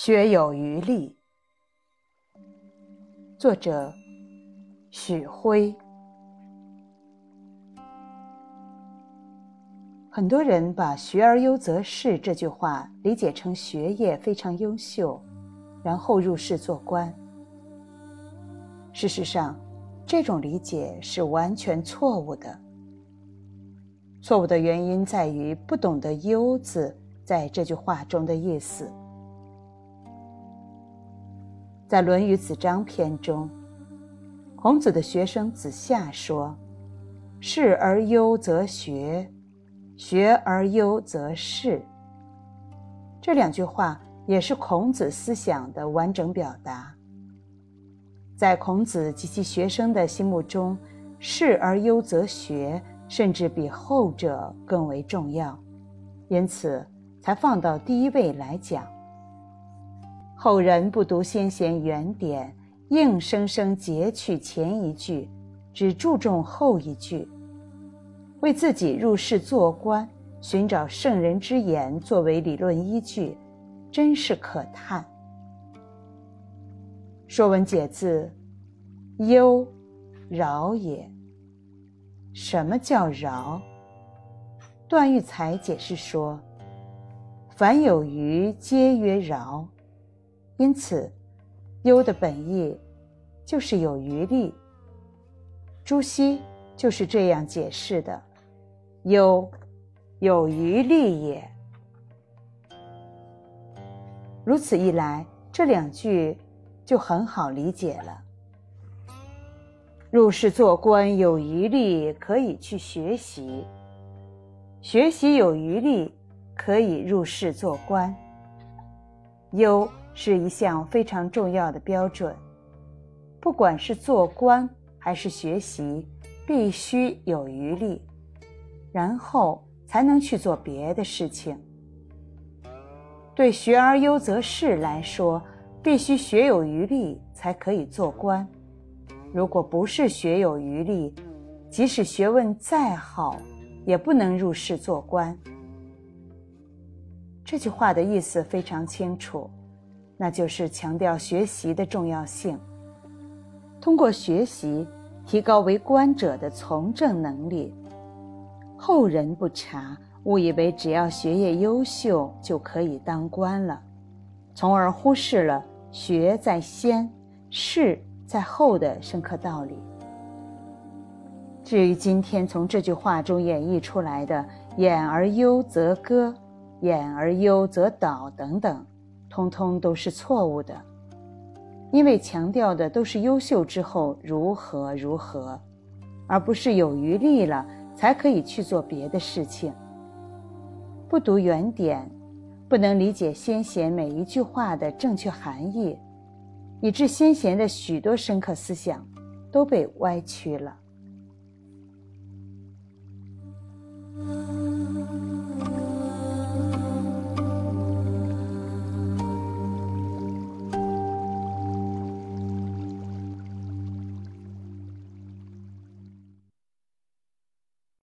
学有余力。作者：许辉。很多人把“学而优则仕”这句话理解成学业非常优秀，然后入仕做官。事实上，这种理解是完全错误的。错误的原因在于不懂得“优”字在这句话中的意思。在《论语·子张篇》中，孔子的学生子夏说：“仕而优则学。”学而优则仕。这两句话也是孔子思想的完整表达。在孔子及其学生的心目中，仕而优则学，甚至比后者更为重要，因此才放到第一位来讲。后人不读先贤原典，硬生生截取前一句，只注重后一句。为自己入世做官，寻找圣人之言作为理论依据，真是可叹。《说文解字》：“忧，饶也。”什么叫饶？段玉裁解释说：“凡有余，皆曰饶。”因此，“忧”的本意就是有余力。朱熹就是这样解释的。忧，有余力也。如此一来，这两句就很好理解了。入世做官有余力，可以去学习；学习有余力，可以入世做官。优是一项非常重要的标准，不管是做官还是学习，必须有余力。然后才能去做别的事情。对“学而优则仕”来说，必须学有余力才可以做官。如果不是学有余力，即使学问再好，也不能入仕做官。这句话的意思非常清楚，那就是强调学习的重要性。通过学习，提高为官者的从政能力。后人不察，误以为只要学业优秀就可以当官了，从而忽视了“学在先，仕在后”的深刻道理。至于今天从这句话中演绎出来的“演而优则歌，演而优则导”等等，通通都是错误的，因为强调的都是优秀之后如何如何，而不是有余力了。才可以去做别的事情。不读原典，不能理解先贤每一句话的正确含义，以致先贤的许多深刻思想都被歪曲了。